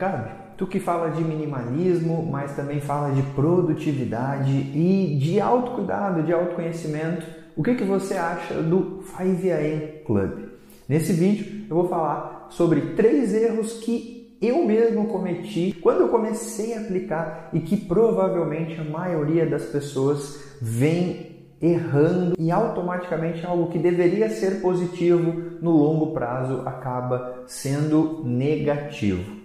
Gabi, tu que fala de minimalismo, mas também fala de produtividade e de autocuidado, de autoconhecimento, o que, que você acha do 5am Club? Nesse vídeo eu vou falar sobre três erros que eu mesmo cometi quando eu comecei a aplicar e que provavelmente a maioria das pessoas vem errando e automaticamente algo que deveria ser positivo no longo prazo acaba sendo negativo.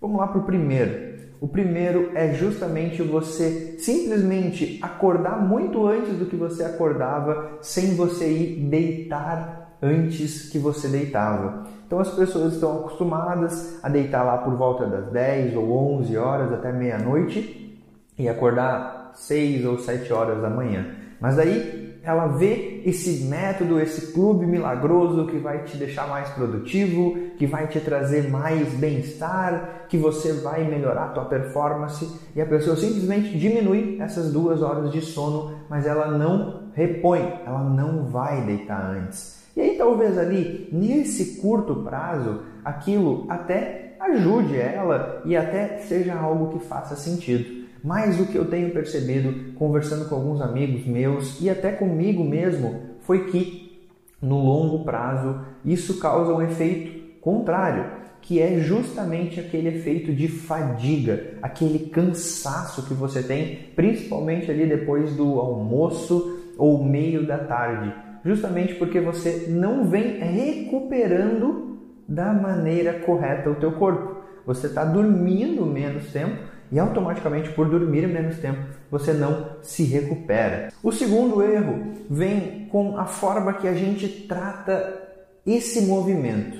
Vamos lá para o primeiro. O primeiro é justamente você simplesmente acordar muito antes do que você acordava, sem você ir deitar antes que você deitava. Então as pessoas estão acostumadas a deitar lá por volta das 10 ou 11 horas até meia-noite e acordar 6 ou 7 horas da manhã. Mas daí ela vê esse método, esse clube milagroso que vai te deixar mais produtivo, que vai te trazer mais bem-estar, que você vai melhorar a tua performance e a pessoa simplesmente diminui essas duas horas de sono, mas ela não repõe, ela não vai deitar antes. E aí talvez ali, nesse curto prazo, aquilo até ajude ela e até seja algo que faça sentido. Mas o que eu tenho percebido conversando com alguns amigos meus e até comigo mesmo foi que no longo prazo isso causa um efeito contrário, que é justamente aquele efeito de fadiga, aquele cansaço que você tem, principalmente ali depois do almoço ou meio da tarde, justamente porque você não vem recuperando da maneira correta o teu corpo. Você está dormindo menos tempo e automaticamente por dormir menos tempo você não se recupera. O segundo erro vem com a forma que a gente trata esse movimento.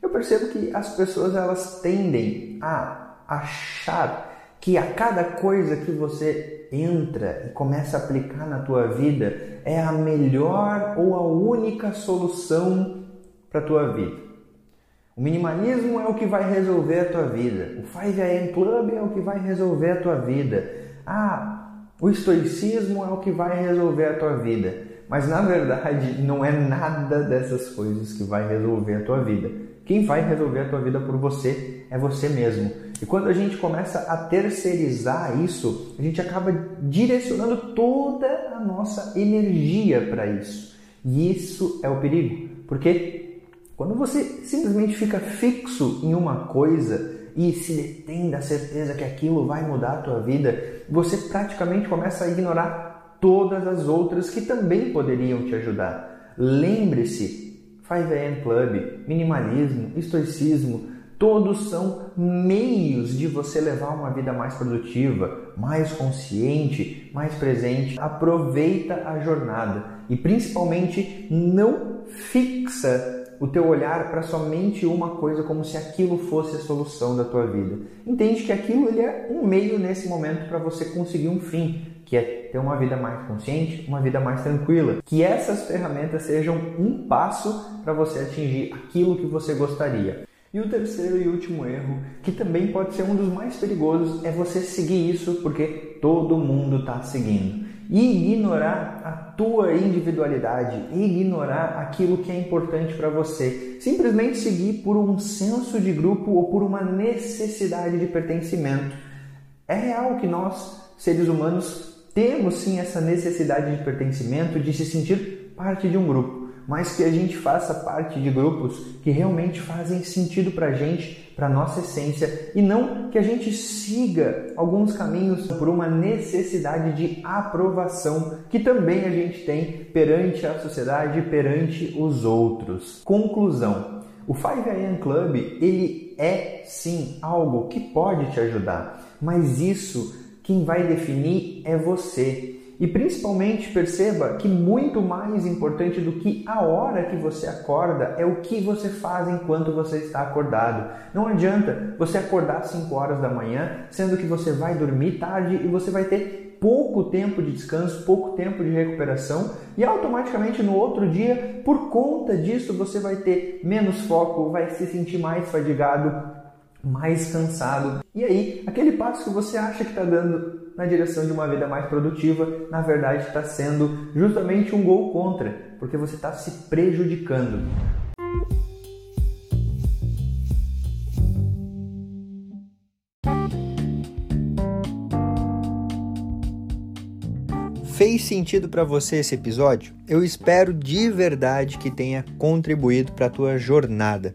Eu percebo que as pessoas elas tendem a achar que a cada coisa que você entra e começa a aplicar na tua vida é a melhor ou a única solução para tua vida. O minimalismo é o que vai resolver a tua vida. O 5am Club é o que vai resolver a tua vida. Ah, o estoicismo é o que vai resolver a tua vida. Mas na verdade não é nada dessas coisas que vai resolver a tua vida. Quem vai resolver a tua vida por você é você mesmo. E quando a gente começa a terceirizar isso, a gente acaba direcionando toda a nossa energia para isso. E isso é o perigo, porque quando você simplesmente fica fixo em uma coisa e se detém da certeza que aquilo vai mudar a tua vida, você praticamente começa a ignorar todas as outras que também poderiam te ajudar. Lembre-se, 5am Club, minimalismo, estoicismo, todos são meios de você levar uma vida mais produtiva, mais consciente, mais presente. Aproveita a jornada e principalmente não fixa o teu olhar para somente uma coisa como se aquilo fosse a solução da tua vida. Entende que aquilo ele é um meio nesse momento para você conseguir um fim, que é ter uma vida mais consciente, uma vida mais tranquila. Que essas ferramentas sejam um passo para você atingir aquilo que você gostaria. E o terceiro e último erro, que também pode ser um dos mais perigosos, é você seguir isso porque todo mundo está seguindo e ignorar a tua individualidade, ignorar aquilo que é importante para você. Simplesmente seguir por um senso de grupo ou por uma necessidade de pertencimento. É real que nós, seres humanos, temos sim essa necessidade de pertencimento, de se sentir parte de um grupo mas que a gente faça parte de grupos que realmente fazem sentido para a gente, para nossa essência, e não que a gente siga alguns caminhos por uma necessidade de aprovação que também a gente tem perante a sociedade, perante os outros. Conclusão: o 5am Club ele é sim algo que pode te ajudar, mas isso quem vai definir é você. E principalmente perceba que muito mais importante do que a hora que você acorda é o que você faz enquanto você está acordado. Não adianta você acordar às 5 horas da manhã, sendo que você vai dormir tarde e você vai ter pouco tempo de descanso, pouco tempo de recuperação e automaticamente no outro dia, por conta disso, você vai ter menos foco, vai se sentir mais fadigado, mais cansado. E aí, aquele passo que você acha que está dando na direção de uma vida mais produtiva, na verdade está sendo justamente um gol contra, porque você está se prejudicando. Fez sentido para você esse episódio? Eu espero de verdade que tenha contribuído para a tua jornada.